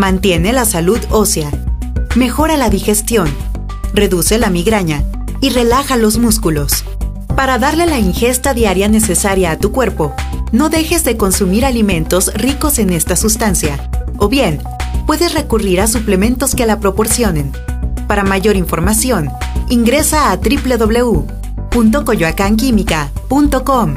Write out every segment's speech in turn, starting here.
mantiene la salud ósea, mejora la digestión, reduce la migraña y relaja los músculos. Para darle la ingesta diaria necesaria a tu cuerpo, no dejes de consumir alimentos ricos en esta sustancia, o bien, puedes recurrir a suplementos que la proporcionen. Para mayor información, ingresa a www.coyoacanquímica.com.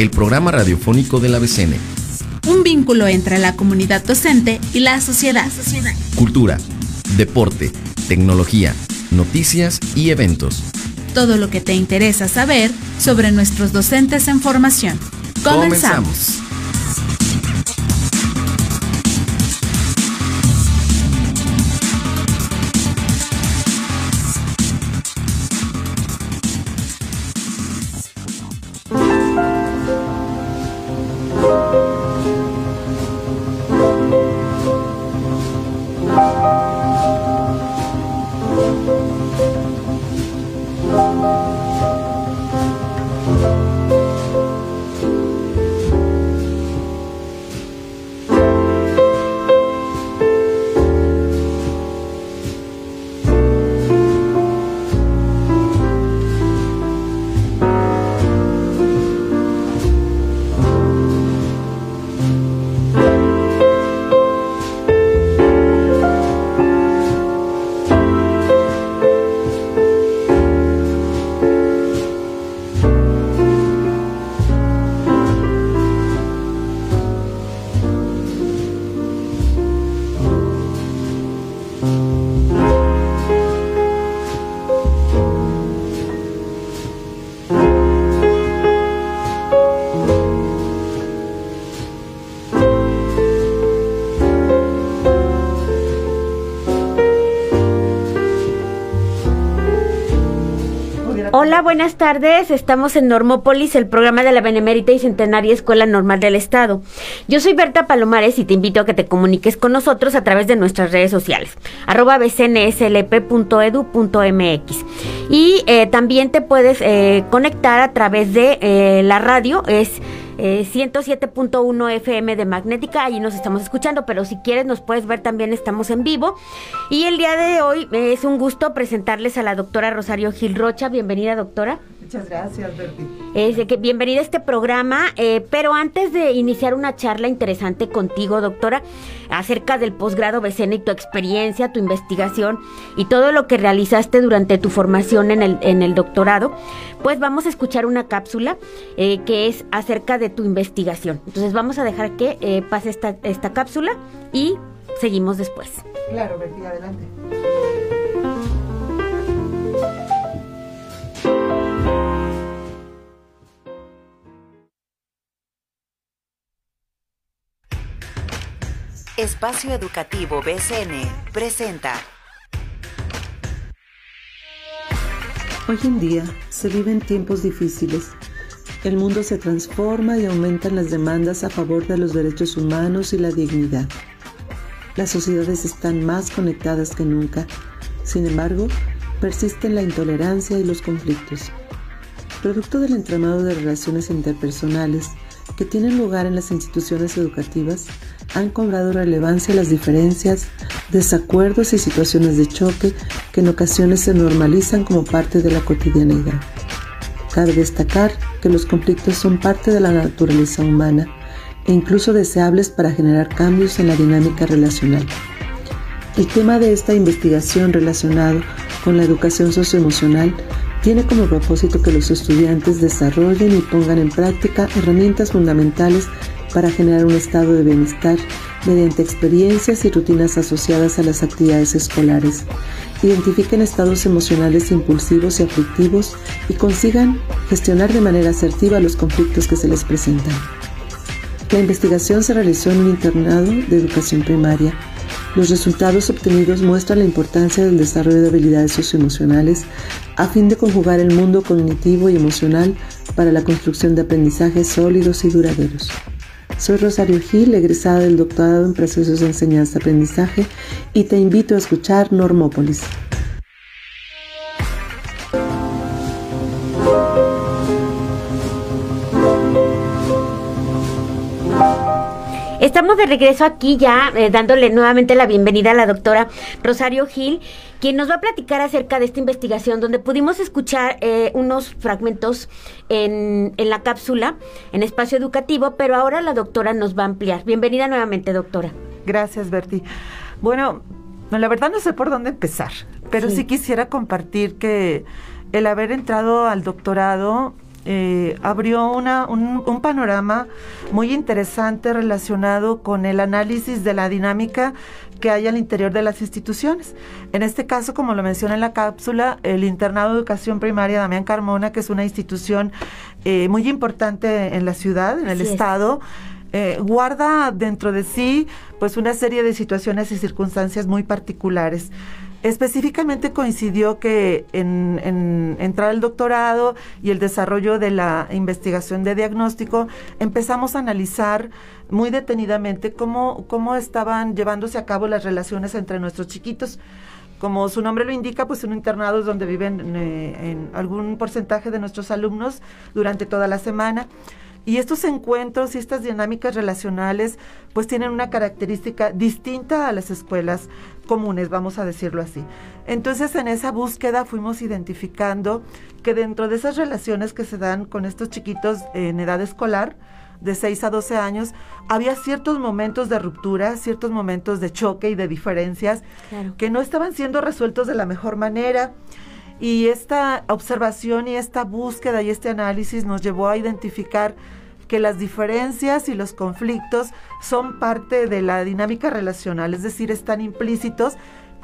el programa radiofónico de la BCN. Un vínculo entre la comunidad docente y la sociedad. Cultura, deporte, tecnología, noticias y eventos. Todo lo que te interesa saber sobre nuestros docentes en formación. Comenzamos. Buenas tardes. Estamos en Normópolis, el programa de la Benemérita y Centenaria Escuela Normal del Estado. Yo soy Berta Palomares y te invito a que te comuniques con nosotros a través de nuestras redes sociales, arroba bcnslp.edu.mx. Y eh, también te puedes eh, conectar a través de eh, la radio, es 107.1 eh, FM de Magnética, ahí nos estamos escuchando, pero si quieres nos puedes ver también, estamos en vivo. Y el día de hoy es un gusto presentarles a la doctora Rosario Gil Rocha. Bienvenida, doctora. Muchas gracias, Berti. Es que bienvenida a este programa, eh, pero antes de iniciar una charla interesante contigo, doctora, acerca del posgrado BCN y tu experiencia, tu investigación y todo lo que realizaste durante tu formación en el, en el doctorado, pues vamos a escuchar una cápsula eh, que es acerca de tu investigación. Entonces vamos a dejar que eh, pase esta, esta cápsula y seguimos después. Claro, Berti, adelante. Espacio Educativo BCN presenta. Hoy en día se viven tiempos difíciles. El mundo se transforma y aumentan las demandas a favor de los derechos humanos y la dignidad. Las sociedades están más conectadas que nunca. Sin embargo, persisten la intolerancia y los conflictos. Producto del entramado de relaciones interpersonales que tienen lugar en las instituciones educativas, han cobrado relevancia las diferencias, desacuerdos y situaciones de choque que en ocasiones se normalizan como parte de la cotidianidad. Cabe destacar que los conflictos son parte de la naturaleza humana e incluso deseables para generar cambios en la dinámica relacional. El tema de esta investigación relacionado con la educación socioemocional tiene como propósito que los estudiantes desarrollen y pongan en práctica herramientas fundamentales para generar un estado de bienestar mediante experiencias y rutinas asociadas a las actividades escolares. Identifiquen estados emocionales impulsivos y aflictivos y consigan gestionar de manera asertiva los conflictos que se les presentan. La investigación se realizó en un internado de educación primaria. Los resultados obtenidos muestran la importancia del desarrollo de habilidades socioemocionales a fin de conjugar el mundo cognitivo y emocional para la construcción de aprendizajes sólidos y duraderos. Soy Rosario Gil, egresada del doctorado en procesos de enseñanza-aprendizaje y te invito a escuchar Normópolis. Estamos de regreso aquí ya eh, dándole nuevamente la bienvenida a la doctora Rosario Gil, quien nos va a platicar acerca de esta investigación donde pudimos escuchar eh, unos fragmentos en, en la cápsula, en espacio educativo, pero ahora la doctora nos va a ampliar. Bienvenida nuevamente, doctora. Gracias, Berti. Bueno, la verdad no sé por dónde empezar, pero Sí. sí, quisiera compartir que el haber entrado al doctorado eh, abrió una, un, un panorama muy interesante relacionado con el análisis de la dinámica que hay al interior de las instituciones. En este caso, como lo menciona en la cápsula, el Internado de Educación Primaria Damián Carmona, que es una institución eh, muy importante en la ciudad, en el Así es. estado, eh, guarda dentro de sí pues una serie de situaciones y circunstancias muy particulares. Específicamente coincidió que en, en entrar al doctorado y el desarrollo de la investigación de diagnóstico, empezamos a analizar muy detenidamente cómo, cómo estaban llevándose a cabo las relaciones entre nuestros chiquitos. Como su nombre lo indica, pues un internado es donde viven eh, en algún porcentaje de nuestros alumnos durante toda la semana. Y estos encuentros y estas dinámicas relacionales pues tienen una característica distinta a las escuelas comunes, vamos a decirlo así. Entonces en esa búsqueda fuimos identificando que dentro de esas relaciones que se dan con estos chiquitos en edad escolar, de 6 a 12 años, había ciertos momentos de ruptura, ciertos momentos de choque y de diferencias Claro. que no estaban siendo resueltos de la mejor manera. Y esta observación y esta búsqueda y este análisis nos llevó a identificar que las diferencias y los conflictos son parte de la dinámica relacional, es decir, están implícitos,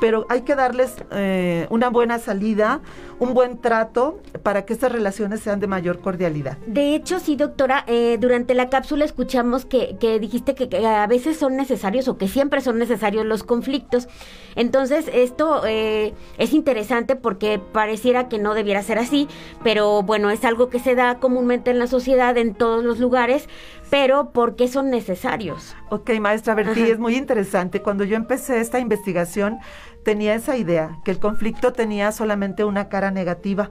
pero hay que darles eh, una buena salida, un buen trato para que estas relaciones sean de mayor cordialidad. De hecho, sí, doctora, eh, durante la cápsula escuchamos que, que dijiste que, que a veces son necesarios o que siempre son necesarios los conflictos. Entonces, esto eh, es interesante porque pareciera que no debiera ser así, pero bueno, es algo que se da comúnmente en la sociedad, en todos los lugares, pero ¿por qué son necesarios? Ok, maestra Bertí, Ajá. es muy interesante. Cuando yo empecé esta investigación, tenía esa idea, que el conflicto tenía solamente una cara negativa.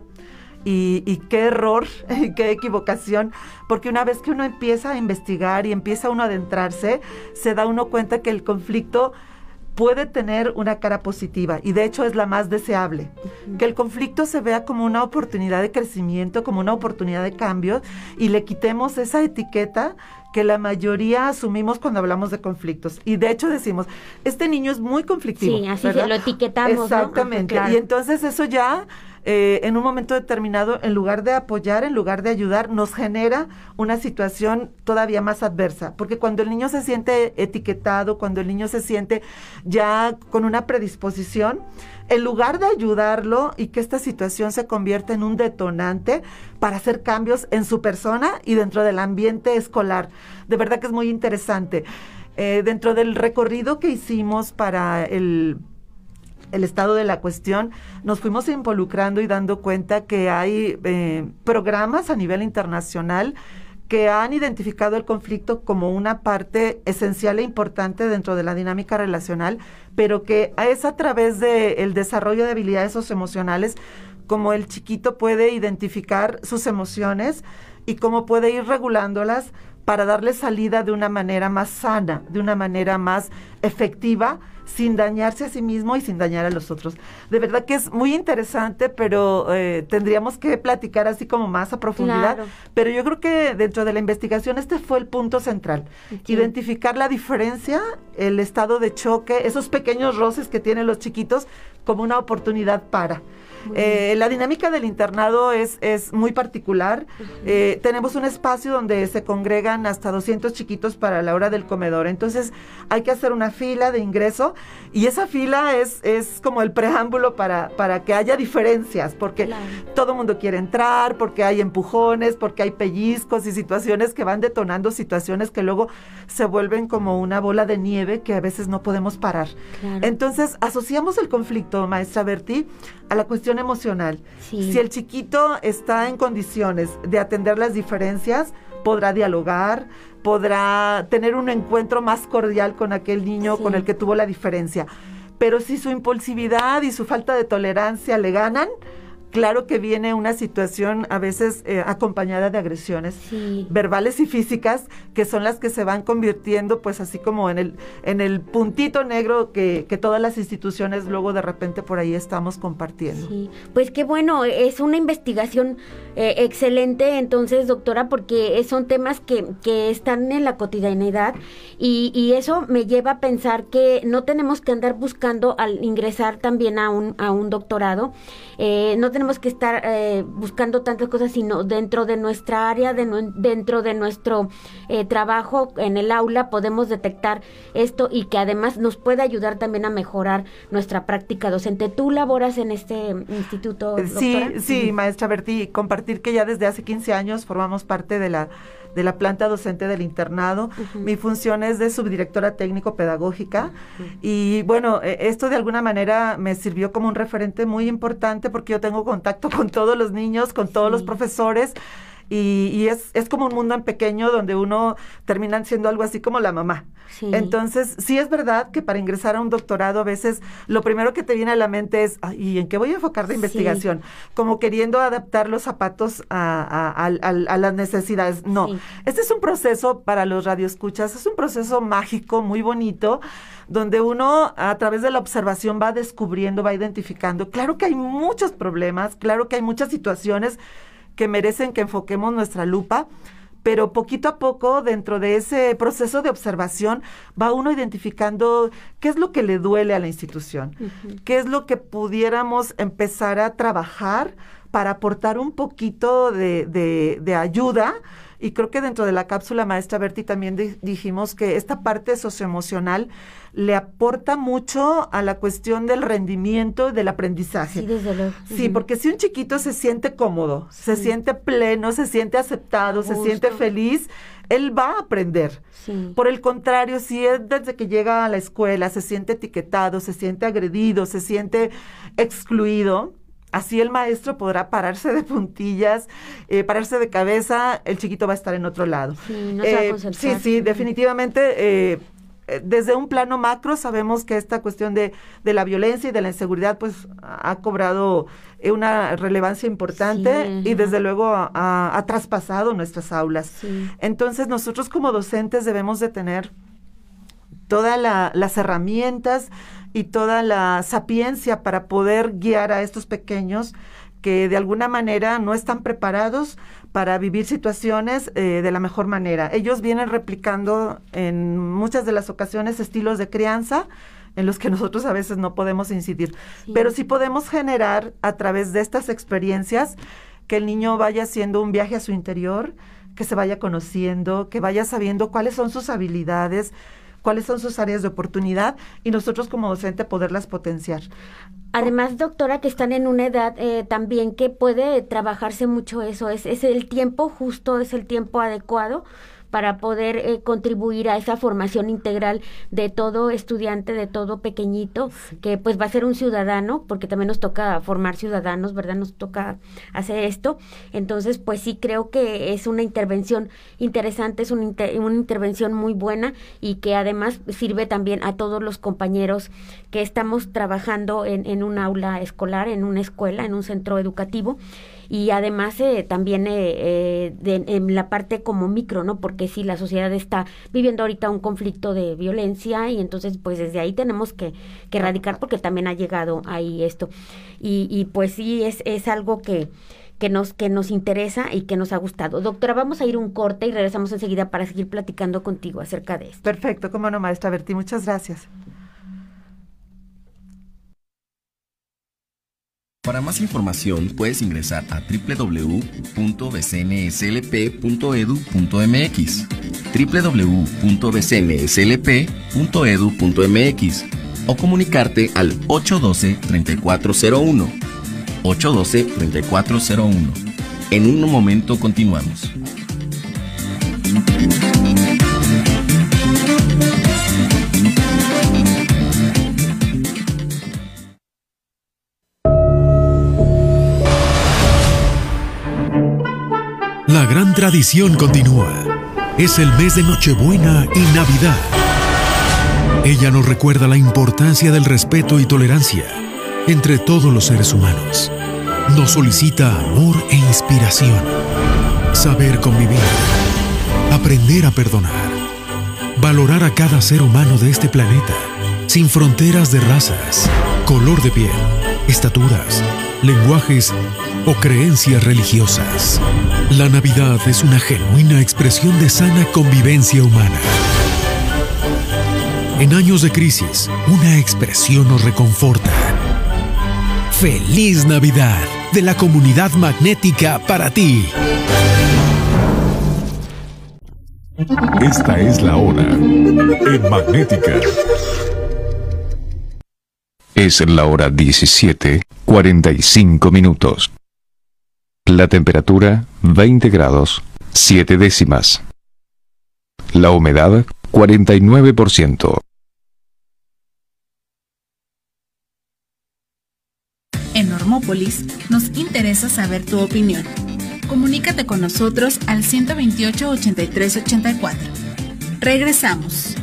Y, y qué error, y qué equivocación, porque una vez que uno empieza a investigar y empieza uno a adentrarse, se da uno cuenta que el conflicto puede tener una cara positiva y de hecho es la más deseable. Que el conflicto se vea como una oportunidad de crecimiento, como una oportunidad de cambio y le quitemos esa etiqueta que la mayoría asumimos cuando hablamos de conflictos. Y de hecho decimos, este niño es muy conflictivo. Sí, así se lo etiquetamos. Exactamente. Claro. Y entonces eso ya, eh, en un momento determinado, en lugar de apoyar, en lugar de ayudar, nos genera una situación todavía más adversa. Porque cuando el niño se siente etiquetado, cuando el niño se siente ya con una predisposición, en lugar de ayudarlo y que esta situación se convierta en un detonante para hacer cambios en su persona y dentro del ambiente escolar. De verdad que es muy interesante. Eh, dentro del recorrido que hicimos para el el estado de la cuestión, nos fuimos involucrando y dando cuenta que hay eh, programas a nivel internacional que han identificado el conflicto como una parte esencial e importante dentro de la dinámica relacional, pero que es a través del desarrollo de habilidades socioemocionales como el chiquito puede identificar sus emociones y cómo puede ir regulándolas para darle salida de una manera más sana, de una manera más efectiva, sin dañarse a sí mismo y sin dañar a los otros. De verdad que es muy interesante, pero eh, tendríamos que platicar así como más a profundidad. Claro. Pero yo creo que dentro de la investigación este fue el punto central. Identificar la diferencia, el estado de choque, esos pequeños roces que tienen los chiquitos como una oportunidad para. Eh, la dinámica del internado es, es muy particular. Eh, tenemos un espacio donde se congregan hasta 200 chiquitos para la hora del comedor. Entonces hay que hacer una fila de ingreso y esa fila es, es como el preámbulo para, para que haya diferencias, porque todo el mundo quiere entrar, porque hay empujones, porque hay pellizcos y situaciones que van detonando situaciones que luego se vuelven como una bola de nieve que a veces no podemos parar. Entonces asociamos el conflicto, maestra Berti, a la cuestión emocional. Si el chiquito está en condiciones de atender las diferencias, podrá dialogar, podrá tener un encuentro más cordial con aquel niño con el que tuvo la diferencia. Pero si su impulsividad y su falta de tolerancia le ganan, claro que viene una situación a veces eh, acompañada de agresiones verbales y físicas que son las que se van convirtiendo pues así como en el en el puntito negro que, que todas las instituciones luego de repente por ahí estamos compartiendo. Sí. Pues qué bueno, es una investigación eh, excelente entonces doctora porque son temas que, que están en la cotidianidad y, y eso me lleva a pensar que no tenemos que andar buscando al ingresar también a un, a un doctorado, eh, no tenemos que estar eh, buscando tantas cosas, sino dentro de nuestra área, de dentro de nuestro eh, trabajo en el aula, podemos detectar esto y que además nos puede ayudar también a mejorar nuestra práctica docente. ¿Tú laboras en este instituto? Sí, sí, maestra Berti, compartir que ya desde hace 15 años formamos parte de la de la planta docente del internado. Mi función es de subdirectora técnico-pedagógica. Y bueno, e, esto de alguna manera me sirvió como un referente muy importante porque yo tengo contacto con todos los niños, con todos los profesores y, es, es, como un mundo en pequeño donde uno termina siendo algo así como la mamá. Entonces, sí es verdad que para ingresar a un doctorado a veces lo primero que te viene a la mente es, ¿y en qué voy a enfocar de investigación? Como queriendo adaptar los zapatos a, a, las necesidades. No, este es un proceso para los radioescuchas, es un proceso mágico, muy bonito, donde uno a través de la observación va descubriendo, va identificando. Claro que hay muchos problemas, claro que hay muchas situaciones que merecen que enfoquemos nuestra lupa, pero poquito a poco dentro de ese proceso de observación va uno identificando qué es lo que le duele a la institución, qué es lo que pudiéramos empezar a trabajar para aportar un poquito de, de, de ayuda y creo que dentro de la cápsula maestra Berti también dijimos que esta parte socioemocional le aporta mucho a la cuestión del rendimiento y del aprendizaje. Sí, desde luego. Sí, porque si un chiquito se siente cómodo, se siente pleno, se siente aceptado, se siente feliz, él va a aprender. Por el contrario, si es desde que llega a la escuela se siente etiquetado, se siente agredido, se siente excluido, Así el maestro podrá pararse de puntillas, eh, pararse de cabeza, el chiquito va a estar en otro lado. Sí, eh, sí, sí, definitivamente. Eh, desde un plano macro sabemos que esta cuestión de, de, la violencia y de la inseguridad pues ha cobrado una relevancia importante y desde luego ha, traspasado nuestras aulas. Entonces nosotros como docentes debemos de tener todas las herramientas y toda la sapiencia para poder guiar a estos pequeños que de alguna manera no están preparados para vivir situaciones eh, de la mejor manera. Ellos vienen replicando en muchas de las ocasiones estilos de crianza en los que nosotros a veces no podemos incidir, pero sí podemos generar a través de estas experiencias que el niño vaya haciendo un viaje a su interior, que se vaya conociendo, que vaya sabiendo cuáles son sus habilidades, cuáles son sus áreas de oportunidad y nosotros como docente poderlas potenciar. Además, doctora, que están en una edad eh, también que puede trabajarse mucho eso, es, es el tiempo justo, es el tiempo adecuado para poder eh, contribuir a esa formación integral de todo estudiante, de todo pequeñito, que pues va a ser un ciudadano, porque también nos toca formar ciudadanos, ¿verdad? Nos toca hacer esto. Entonces, pues sí creo que es una intervención interesante, es una, una intervención muy buena y que además sirve también a todos los compañeros que estamos trabajando en, en un aula escolar, en una escuela, en un centro educativo y además eh, también eh, eh, en la parte como micro, ¿no? Porque si la sociedad está viviendo ahorita un conflicto de violencia y entonces pues desde ahí tenemos que, que erradicar porque también ha llegado ahí esto. Y, y pues sí, es, es algo que que nos, que nos interesa y que nos ha gustado. Doctora, vamos a ir un corte y regresamos enseguida para seguir platicando contigo acerca de esto. Perfecto, cómo no, maestra Berti, muchas gracias. Para más información puedes ingresar a www.bcnslp.edu.mx www.bcnslp.edu.mx o comunicarte al 812-3401. 812-3401. En un momento continuamos. Tradición continúa. Es el mes de Nochebuena y Navidad. Ella nos recuerda la importancia del respeto y tolerancia entre todos los seres humanos. Nos solicita amor e inspiración. Saber convivir. Aprender a perdonar. Valorar a cada ser humano de este planeta, sin fronteras de razas, color de piel, estaturas, lenguajes o creencias religiosas. La Navidad es una genuina expresión de sana convivencia humana. En años de crisis, una expresión nos reconforta. Feliz Navidad de la comunidad magnética para ti. Esta es la hora en magnética. Es la hora 17, 45 minutos. La temperatura 20 grados 7 décimas. La humedad 49%. En Normópolis nos interesa saber tu opinión. Comunícate con nosotros al 128 83 84. Regresamos.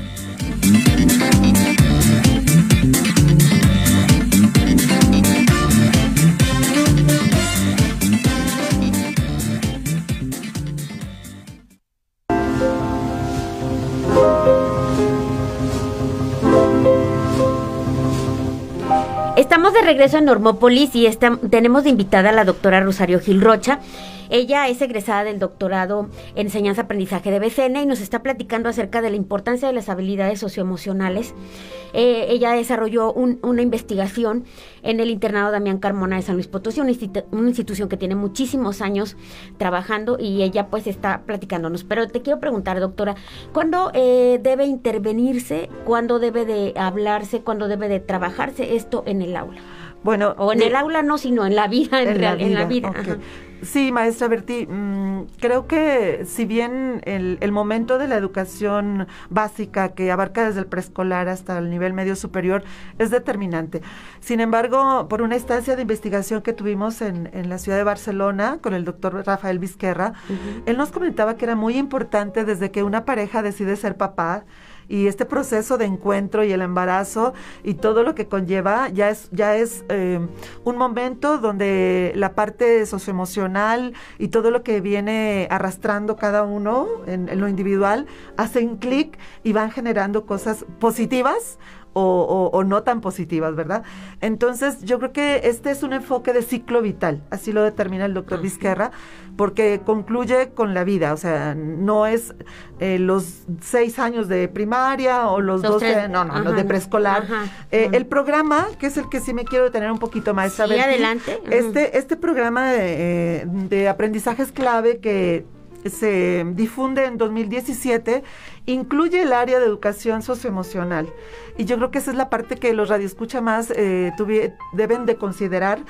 De regreso en Normópolis y está- tenemos de invitada a la doctora Rosario Gil Rocha. Ella es egresada del doctorado en enseñanza-aprendizaje de BCN y nos está platicando acerca de la importancia de las habilidades socioemocionales. Eh, ella desarrolló un- una investigación en el internado Damián Carmona de San Luis Potosí, una, una institución que tiene muchísimos años trabajando y ella pues está platicándonos. Pero te quiero preguntar, doctora, ¿cuándo eh, debe intervenirse, cuándo debe de hablarse, cuándo debe de trabajarse esto en el aula? Bueno, O en de- el aula no, sino en la vida, en, real- en la vida. ok. ajá. Sí, maestra Berti, mm, creo que si bien el, el momento de la educación básica que abarca desde el preescolar hasta el nivel medio superior es determinante. Sin embargo, por una estancia de investigación que tuvimos en, en la ciudad de Barcelona con el doctor Rafael Vizquerra, él nos comentaba que era muy importante desde que una pareja decide ser papá, y este proceso de encuentro y el embarazo y todo lo que conlleva ya es ya es eh, un momento donde la parte socioemocional y todo lo que viene arrastrando cada uno en, en lo individual hacen clic y van generando cosas positivas o, o- o no tan positivas, ¿verdad? Entonces, yo creo que este es un enfoque de ciclo vital, así lo determina el doctor Vizquerra, porque concluye con la vida, o sea, no es eh, los seis años de primaria o los Los doce, no, no, ajá, los de preescolar. Eh, el programa, que es el que sí me quiero detener un poquito más, Sí, adelante, ajá. Este, este programa de, eh, de aprendizajes clave que se difunde en 2017 incluye el área de educación socioemocional. Y yo creo que esa es la parte que los radioescucha más eh, deben de considerar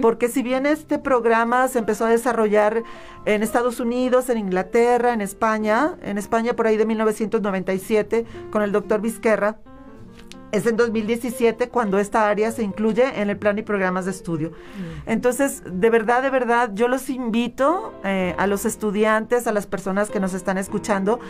porque si bien este programa se empezó a desarrollar en Estados Unidos, en Inglaterra, en España, en España por ahí de 1997 con el doctor Vizquerra, es en 2017 cuando esta área se incluye en el plan y programas de estudio. Entonces, de verdad, de verdad, yo los invito eh, a los estudiantes, a las personas que nos están escuchando,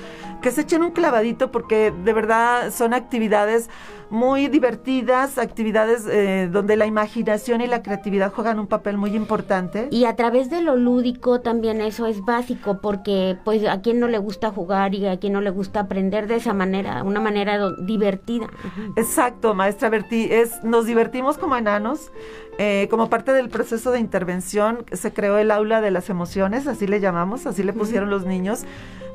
que se echen un clavadito porque de verdad son actividades muy divertidas, actividades eh, donde la imaginación y la creatividad juegan un papel muy importante. Y a través de lo lúdico también eso es básico porque pues a quien no le gusta jugar y a quien no le gusta aprender de esa manera, una manera divertida. Exacto, maestra Bertí, es, nos divertimos como enanos. Eh, como parte del proceso de intervención se creó el aula de las emociones, así le llamamos, así le pusieron los niños.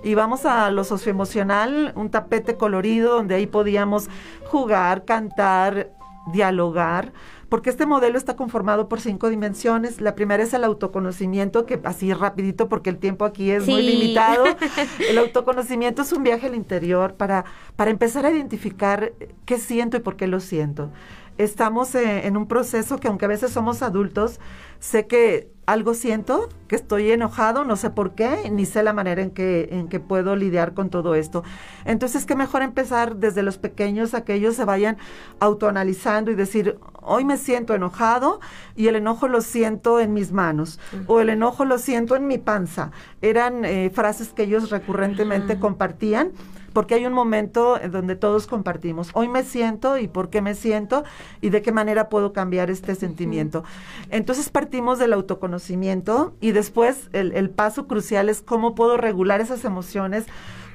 Y vamos a lo socioemocional, un tapete colorido donde ahí podíamos jugar, cantar, dialogar, porque este modelo está conformado por cinco dimensiones. La primera es el autoconocimiento, que así rapidito porque el tiempo aquí es muy limitado. El autoconocimiento es un viaje al interior para, para empezar a identificar qué siento y por qué lo siento estamos eh, en un proceso que aunque a veces somos adultos, sé que algo siento, que estoy enojado, no sé por qué, ni sé la manera en que, en que puedo lidiar con todo esto. Entonces, qué mejor empezar desde los pequeños a que ellos se vayan autoanalizando y decir, hoy me siento enojado y el enojo lo siento en mis manos o el enojo lo siento en mi panza. Eran eh, frases que ellos recurrentemente compartían porque hay un momento en donde todos compartimos, hoy me siento y por qué me siento y de qué manera puedo cambiar este sentimiento. Entonces partimos del autoconocimiento y después el, el paso crucial es cómo puedo regular esas emociones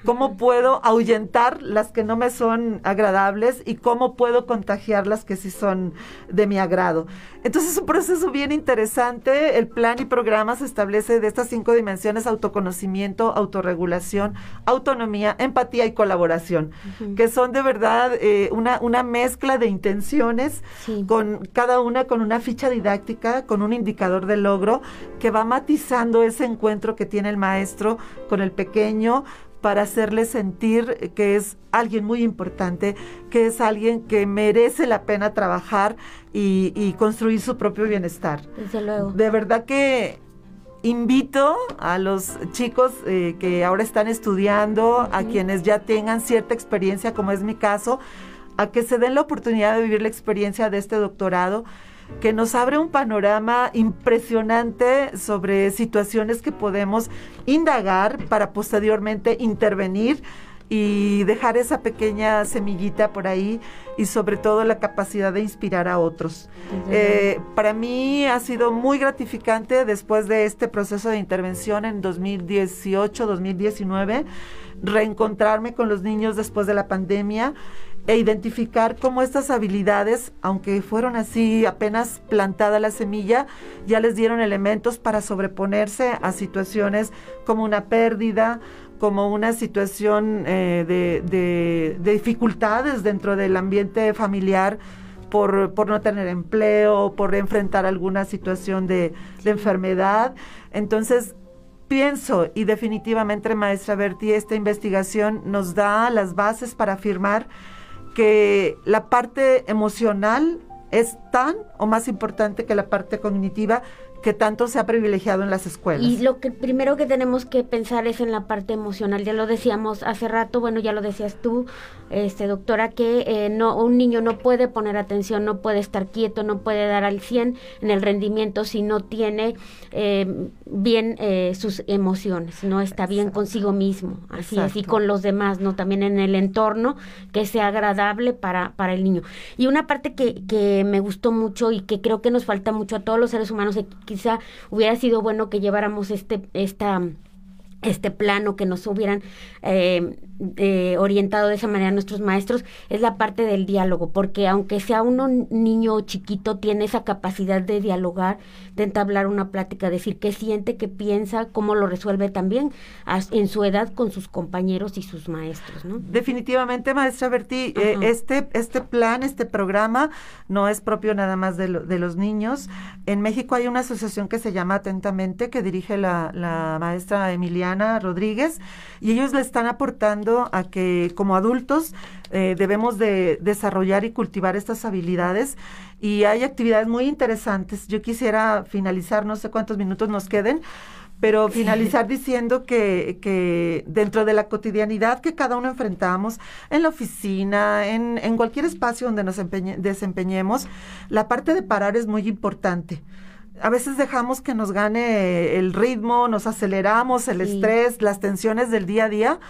cómo puedo ahuyentar las que no me son agradables y cómo puedo contagiar las que sí son de mi agrado. Entonces es un proceso bien interesante. El plan y programa se establece de estas cinco dimensiones, autoconocimiento, autorregulación, autonomía, empatía y colaboración, que son de verdad eh, una, una mezcla de intenciones, con cada una con una ficha didáctica, con un indicador de logro que va matizando ese encuentro que tiene el maestro con el pequeño, para hacerle sentir que es alguien muy importante, que es alguien que merece la pena trabajar y, construir su propio bienestar. Desde luego. De verdad que invito a los chicos eh, que ahora están estudiando, a quienes ya tengan cierta experiencia, como es mi caso, a que se den la oportunidad de vivir la experiencia de este doctorado que nos abre un panorama impresionante sobre situaciones que podemos indagar para posteriormente intervenir y dejar esa pequeña semillita por ahí y sobre todo la capacidad de inspirar a otros. Eh, para mí ha sido muy gratificante después de este proceso de intervención en 2018-2019 reencontrarme con los niños después de la pandemia e identificar cómo estas habilidades, aunque fueron así apenas plantada la semilla, ya les dieron elementos para sobreponerse a situaciones como una pérdida, como una situación eh, de, dificultades dentro del ambiente familiar por, no tener empleo, por enfrentar alguna situación de, de enfermedad. Entonces, pienso y definitivamente, maestra Berti, esta investigación nos da las bases para afirmar que la parte emocional es tan o más importante que la parte cognitiva que tanto se ha privilegiado en las escuelas. Y lo que primero que tenemos que pensar es en la parte emocional. Ya lo decíamos hace rato, bueno, ya lo decías tú, este doctora, que eh, no un niño no puede poner atención, no puede estar quieto, no puede dar al 100 en el rendimiento si no tiene eh, bien eh, sus emociones, no está bien consigo mismo, así así con los demás, no también en el entorno que sea agradable para para el niño. Y una parte que que me gustó mucho y que creo que nos falta mucho a todos los seres humanos quizá hubiera sido bueno que lleváramos este, esta este plano que nos hubieran eh, eh, orientado de esa manera nuestros maestros es la parte del diálogo, porque aunque sea uno niño chiquito, tiene esa capacidad de dialogar, de entablar una plática, decir qué siente, qué piensa, cómo lo resuelve también en su edad con sus compañeros y sus maestros, ¿no? Definitivamente, maestra Berti, eh, este, este plan, este programa no es propio nada más de, de, los niños. En México hay una asociación que se llama Atentamente, que dirige la, la maestra Emiliana Rodríguez, y ellos le están aportando a que como adultos eh, debemos de desarrollar y cultivar estas habilidades. Y hay actividades muy interesantes. Yo quisiera finalizar, no sé cuántos minutos nos queden, pero finalizar diciendo que, que, dentro de la cotidianidad que cada uno enfrentamos, en la oficina, en, en cualquier espacio donde nos desempeñemos, la parte de parar es muy importante a veces dejamos que nos gane el ritmo, nos aceleramos, el estrés, las tensiones del día a día,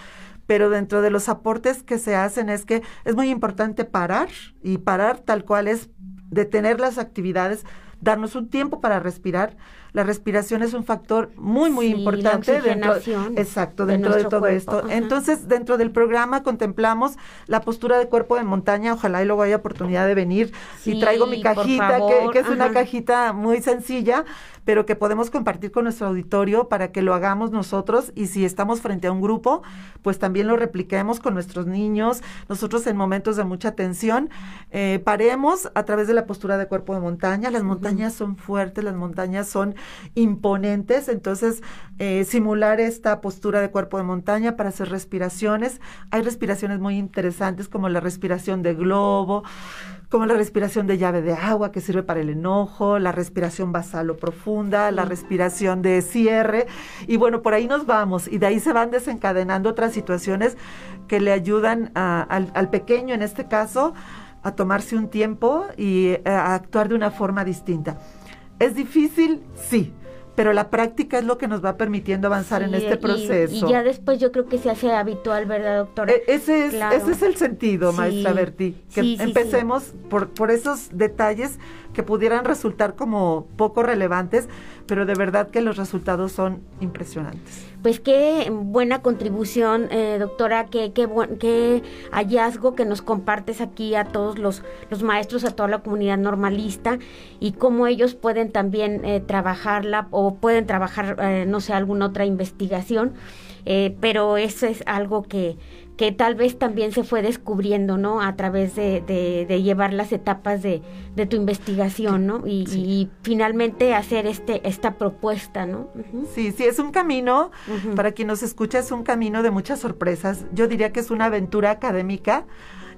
pero dentro de los aportes que se hacen es que es muy importante parar y parar tal cual es detener las actividades, darnos un tiempo para respirar. La respiración es un factor muy, muy Sí, importante dentro, exacto, de dentro de todo cuerpo, esto. ajá. Entonces, dentro del programa contemplamos la postura de cuerpo de montaña. Ojalá y luego haya oportunidad de venir. Sí, y traigo mi cajita, que, es una cajita muy sencilla, pero que podemos compartir con nuestro auditorio para que lo hagamos nosotros. Y si estamos frente a un grupo, pues también lo repliquemos con nuestros niños. Nosotros en momentos de mucha tensión, eh, paremos a través de la postura de cuerpo de montaña. Las montañas son fuertes, las montañas son imponentes. Entonces, eh, simular esta postura de cuerpo de montaña para hacer respiraciones. Hay respiraciones muy interesantes como la respiración de globo, como la respiración de llave de agua que sirve para el enojo, la respiración basal o profunda, la respiración de cierre. Y bueno, por ahí nos vamos y de ahí se van desencadenando otras situaciones que le ayudan a- al, al pequeño, en este caso, a tomarse un tiempo y eh, a actuar de una forma distinta. ¿Es difícil? Sí. Pero la práctica es lo que nos va permitiendo avanzar en este y- proceso. Y, ya después yo creo que se hace habitual, ¿verdad, doctora? E- ese, es, Claro. ese es el sentido, Sí. maestra Berti, que sí, empecemos Por, por esos detalles que pudieran resultar como poco relevantes, pero de verdad que los resultados son impresionantes. Pues qué buena contribución, eh, doctora, qué, qué, buen- qué hallazgo que nos compartes aquí a todos los, los maestros, a toda la comunidad normalista y cómo ellos pueden también eh, trabajarla o pueden trabajar, eh, no sé, alguna otra investigación. eh, pero eso es algo que, que tal vez también se fue descubriendo, ¿no? A través de, de, de llevar las etapas de, de tu investigación, ¿no? Y, y finalmente hacer este esta propuesta, ¿no? Sí, sí, es un camino, para quien nos escucha, es un camino de muchas sorpresas. Yo diría que es una aventura académica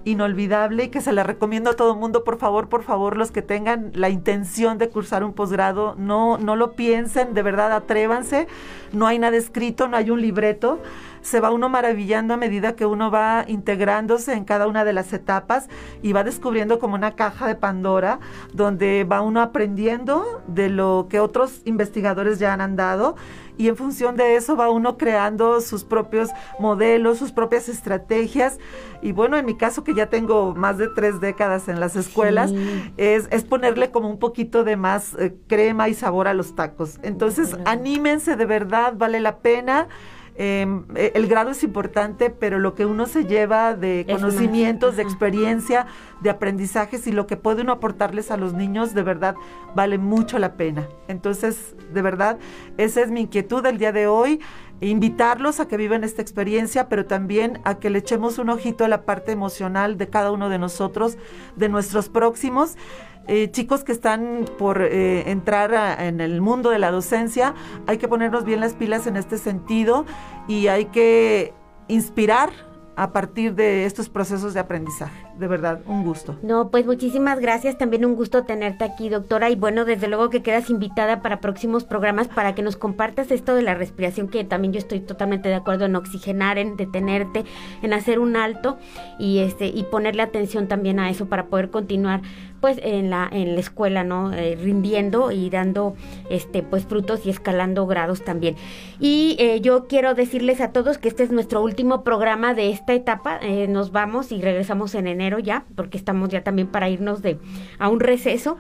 inolvidable y que se la recomiendo a todo el mundo, por favor, por favor, los que tengan la intención de cursar un posgrado, no, no lo piensen, de verdad, atrévanse, no hay nada escrito, no hay un libreto, se va uno maravillando a medida que uno va integrándose en cada una de las etapas y va descubriendo como una caja de Pandora donde va uno aprendiendo de lo que otros investigadores ya han andado y en función de eso va uno creando sus propios modelos, sus propias estrategias y bueno, en mi caso que ya tengo más de tres décadas en las escuelas, Sí. es, es ponerle como un poquito de más eh, crema y sabor a los tacos. Entonces, Claro. anímense de verdad, vale la pena. Eh, eh, el grado es importante, pero lo que uno se lleva de conocimientos, de experiencia, de aprendizajes y lo que puede uno aportarles a los niños, de verdad vale mucho la pena. Entonces, de verdad, esa es mi inquietud del día de hoy, invitarlos a que vivan esta experiencia, pero también a que le echemos un ojito a la parte emocional de cada uno de nosotros, de nuestros próximos. Eh, chicos que están por eh, entrar en el mundo de la docencia, hay que ponernos bien las pilas en este sentido y hay que inspirar a partir de estos procesos de aprendizaje. De verdad, un gusto. No, pues muchísimas gracias. También un gusto tenerte aquí, doctora. Y bueno, desde luego que quedas invitada para próximos programas para que nos compartas esto de la respiración, que también yo estoy totalmente de acuerdo en oxigenar, en detenerte, en hacer un alto y este y ponerle atención también a eso para poder continuar pues en la en la escuela, ¿no? Eh, rindiendo y dando este pues frutos y escalando grados también. Y eh, yo quiero decirles a todos que este es nuestro último programa de esta etapa. Eh, nos vamos y regresamos en enero ya, porque estamos ya también para irnos de a un receso.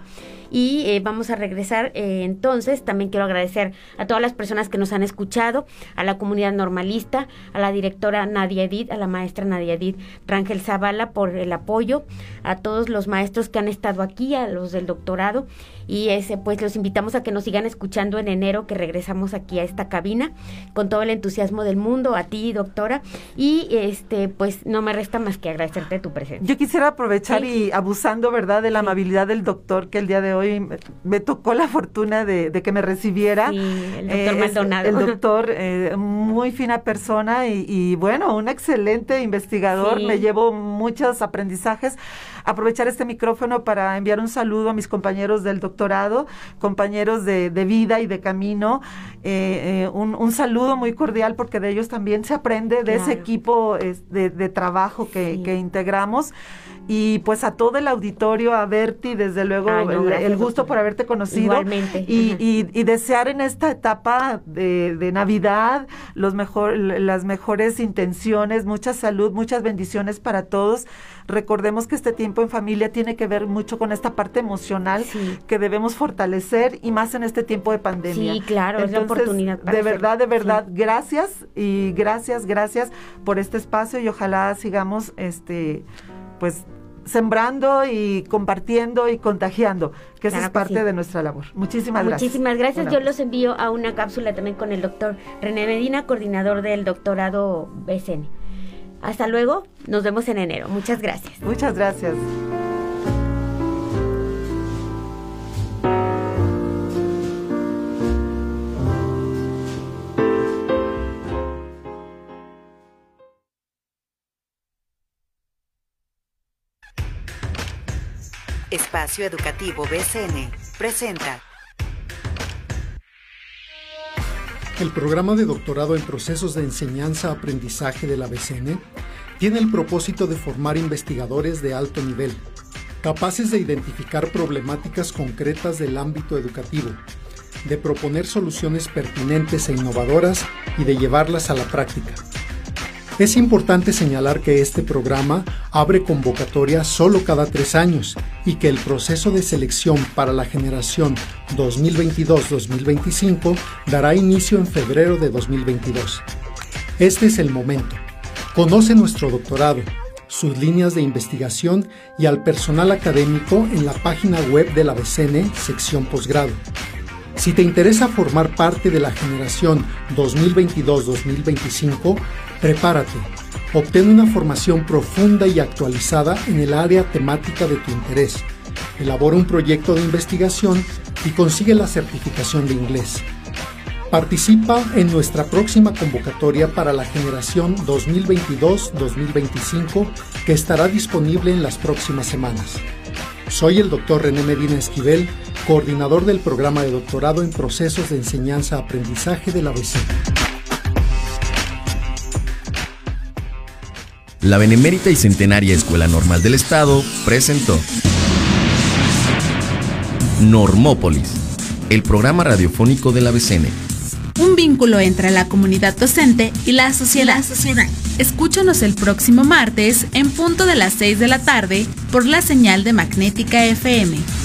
Y eh, vamos a regresar eh, entonces. También quiero agradecer a todas las personas que nos han escuchado, a la comunidad normalista, a la directora Nadia Edith, a la maestra Nadia Edith Rangel Zavala por el apoyo, a todos los maestros que han estado aquí, a los del doctorado. Y ese, pues los invitamos a que nos sigan escuchando en enero, que regresamos aquí a esta cabina con todo el entusiasmo del mundo, a ti, doctora. Y este, pues no me resta más que agradecerte tu presencia. Yo quisiera aprovechar Sí. y abusando, ¿verdad?, de la amabilidad del doctor que el día de hoy me, me tocó la fortuna de, de que me recibiera. Sí, el doctor Eh, Maldonado. El doctor, eh, muy fina persona y, y, bueno, un excelente investigador. Sí. Me llevo muchos aprendizajes. Aprovechar este micrófono para enviar un saludo a mis compañeros del doctorado, compañeros de, de vida y de camino. Eh, eh, un, un saludo muy cordial porque de ellos también se aprende, de ese Claro. equipo es, de, de trabajo que, Sí. que integramos. Y pues a todo el auditorio, a Berti, desde luego, Ay, no, el- gracias, el, gusto por haberte conocido. Igualmente. Y, y- y desear en esta etapa de, de Navidad los mejor, las mejores intenciones, mucha salud, muchas bendiciones para todos. Recordemos que este tiempo en familia tiene que ver mucho con esta parte emocional Sí. que debemos fortalecer y más en este tiempo de pandemia. Sí, claro, es la oportunidad para de verdad, de verdad, Sí. gracias y gracias, gracias por este espacio y ojalá sigamos, este, pues sembrando y compartiendo y contagiando, que esa es que parte sí. de nuestra labor. Muchísimas gracias. Muchísimas gracias. Yo los envío a una cápsula también con el doctor René Medina, coordinador del doctorado BCN. Hasta luego, nos vemos en enero. Muchas gracias. Muchas gracias. Espacio Educativo BCN presenta El programa de doctorado en procesos de enseñanza-aprendizaje de la BCN tiene el propósito de formar investigadores de alto nivel, capaces de identificar problemáticas concretas del ámbito educativo, de proponer soluciones pertinentes e innovadoras y de llevarlas a la práctica. Es importante señalar que este programa abre convocatoria solo cada tres años y que el proceso de selección para la generación 2022-2025 dará inicio en febrero de 2022. Este es el momento. Conoce nuestro doctorado, sus líneas de investigación y al personal académico en la página web de la BCN, sección posgrado. Si te interesa formar parte de la generación 2022-2025, prepárate. Obtén una formación profunda y actualizada en el área temática de tu interés. Elabora un proyecto de investigación y consigue la certificación de inglés. Participa en nuestra próxima convocatoria para la generación 2022-2025 que estará disponible en las próximas semanas. Soy el doctor René Medina Esquivel, coordinador del programa de doctorado en procesos de enseñanza-aprendizaje de la BC. La Benemérita y Centenaria Escuela Normal del Estado presentó Normópolis, el programa radiofónico de la BCN. Un vínculo entre la comunidad docente y la sociedad. Escúchanos el próximo martes en punto de las 6 de la tarde por la señal de Magnética FM.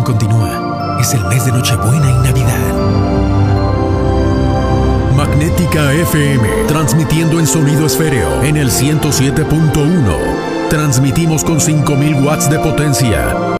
Continúa. Es el mes de Nochebuena y Navidad. Magnética FM, transmitiendo en sonido esféreo en el 107.1. Transmitimos con 5000 watts de potencia.